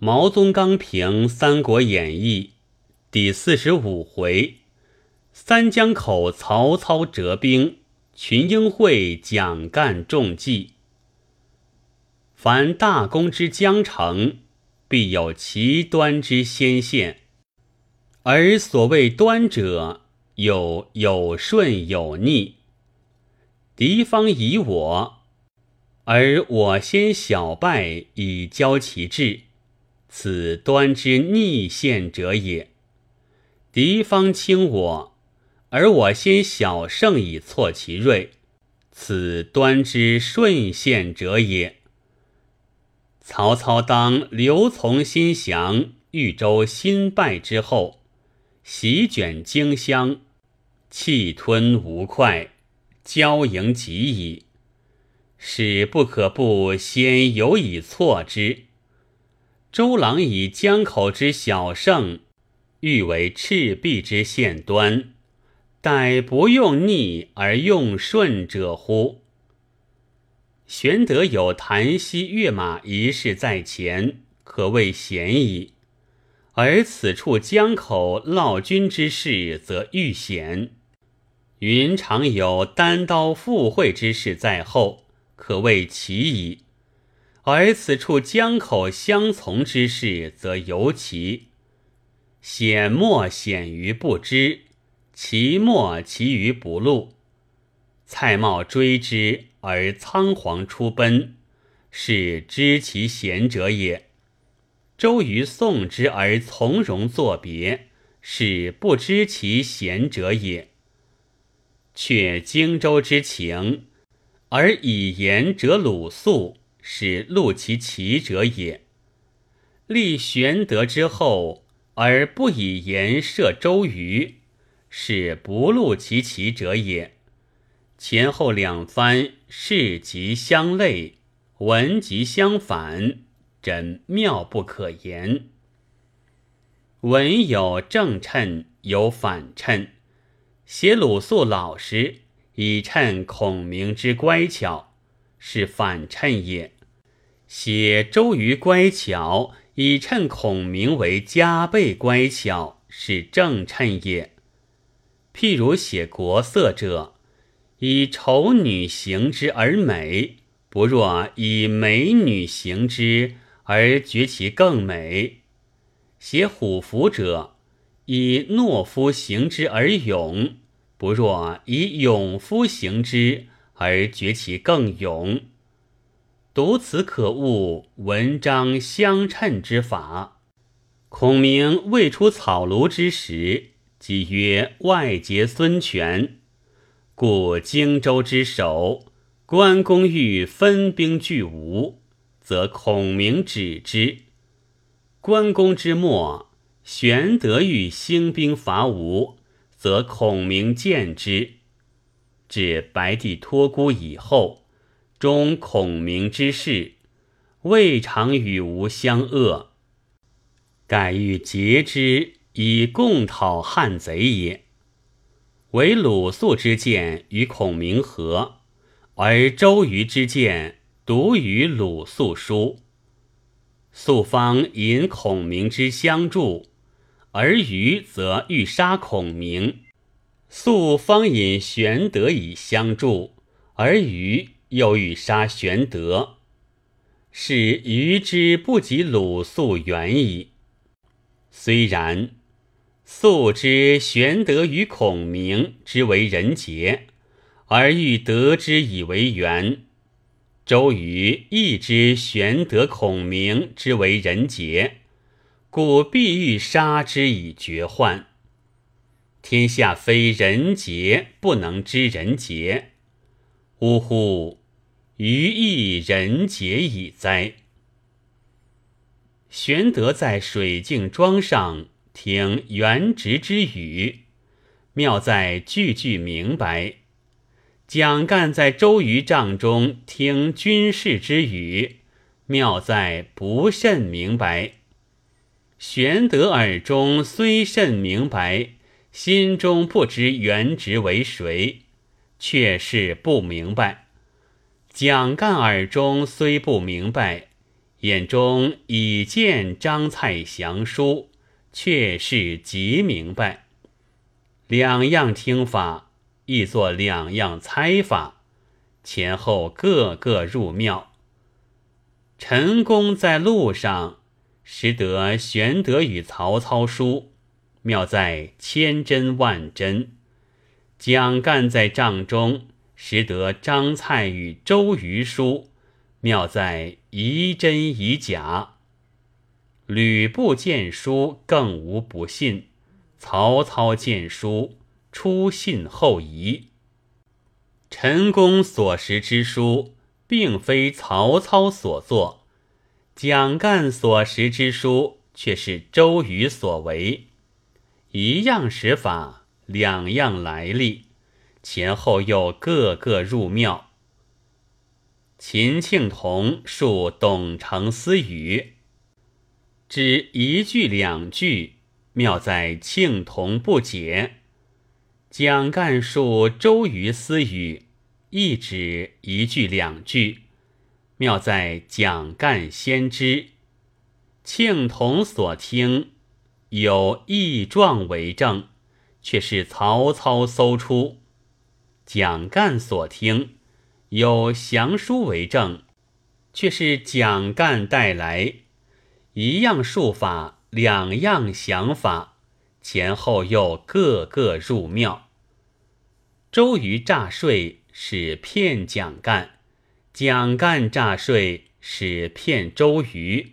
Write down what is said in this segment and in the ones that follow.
毛宗刚评《三国演义》第四十五回：三江口曹操折兵，群英会蒋干中计。凡大功之将成，必有其端之先现。而所谓端者，有有顺有逆。敌方以我，而我先小败，以交其志。此端之逆陷者也。敌方轻我，而我先小胜以挫其锐，此端之顺陷者也。曹操当刘琮心降，豫州新败之后，席卷荆襄，气吞吴会，交营极矣，使不可不先有以挫之。周郎以江口之小胜，欲为赤壁之现端，待不用逆而用顺者乎？玄德有檀溪跃马一事在前，可谓贤矣。而此处江口闹军之事，则愈贤。云长有单刀赴会之事在后，可谓奇矣。而此处江口相从之事，则尤其险莫险于不知，其莫其于不露。蔡瑁追之而仓皇出奔，是知其贤者也；周瑜送之而从容作别，是不知其贤者也。却荆州之情，而以言者鲁肃。是录其奇者也。立玄德之后，而不以言射周瑜，是不录其奇者也。前后两番事极相类，文极相反，真妙不可言。文有正称，有反称。写鲁肃老实，以衬孔明之乖巧，是反衬也。写周瑜乖巧，以衬孔明为加倍乖巧，是正衬也。譬如写国色者，以丑女行之而美，不若以美女行之而觉其更美；写虎符者，以懦夫行之而勇，不若以勇夫行之而觉其更勇。读此可悟文章相称之法。孔明未出草庐之时，即曰外结孙权，故荆州之守，关公欲分兵拒吴，则孔明止之；关公之末，玄德欲兴兵伐吴，则孔明见之。至白帝托孤以后。终孔明之事，未尝与吴相恶，改欲结之以共讨汉贼也。唯鲁肃之见与孔明合，而周瑜之见独与鲁肃殊。肃方引孔明之相助，而瑜则欲杀孔明；肃方引玄德以相助，而瑜。又欲杀玄德，是愚之不及鲁肃远矣。虽然，素知玄德与孔明之为人杰，而欲得之以为援；周瑜亦知玄德、孔明之为人杰，故必欲杀之以绝患。天下非人杰不能知人杰，呜呼！于亦人杰矣哉！玄德在水镜庄上听元直之语，妙在句句明白；蒋干在周瑜帐中听军事之语，妙在不甚明白。玄德耳中虽甚明白，心中不知元直为谁，却是不明白。蒋干耳中虽不明白，眼中已见张蔡详书，却是极明白。两样听法，亦作两样猜法，前后各个入庙。陈宫在路上，识得玄德与曹操书，妙在千真万真；蒋干在帐中，识得张蔡与周瑜书，妙在疑真疑假。吕布见书，更无不信。曹操见书，初信后疑。陈公所识之书，并非曹操所作；蒋干所识之书，却是周瑜所为。一样识法，两样来历，前后又各个入庙。秦庆童述董承私语，只一句两句。妙在庆童不解，蒋干述周瑜私语，亦只一句两句。妙在蒋干先知，庆童所听有异状为证，却是曹操搜出；蒋干所听有降书为证，却是蒋干带来。一样术法。两样想法，前后又各个入庙。周瑜诈税是骗蒋干，蒋干诈税是骗周瑜。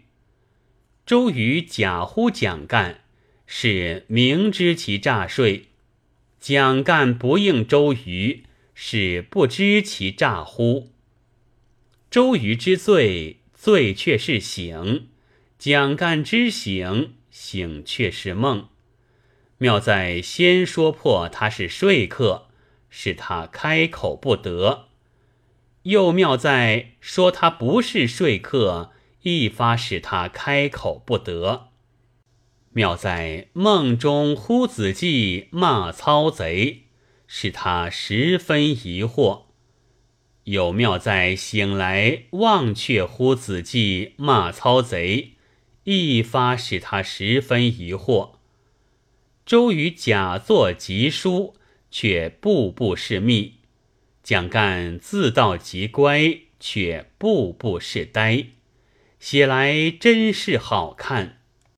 周瑜假呼蒋干，是明知其诈税；蒋干不应周瑜，是不知其诈乎。周瑜之罪，罪却是醒。蒋干之醒，醒却是梦。妙在先说破他是说客，使他开口不得；又妙在说他不是说客，一发使他开口不得。妙在梦中呼子计骂操贼，使他十分疑惑；有妙在醒来忘却呼子计骂操贼。一发使他十分疑惑。周瑜假作急书，却步步是密；蒋干自道极乖，却步步是呆。写来真是好看。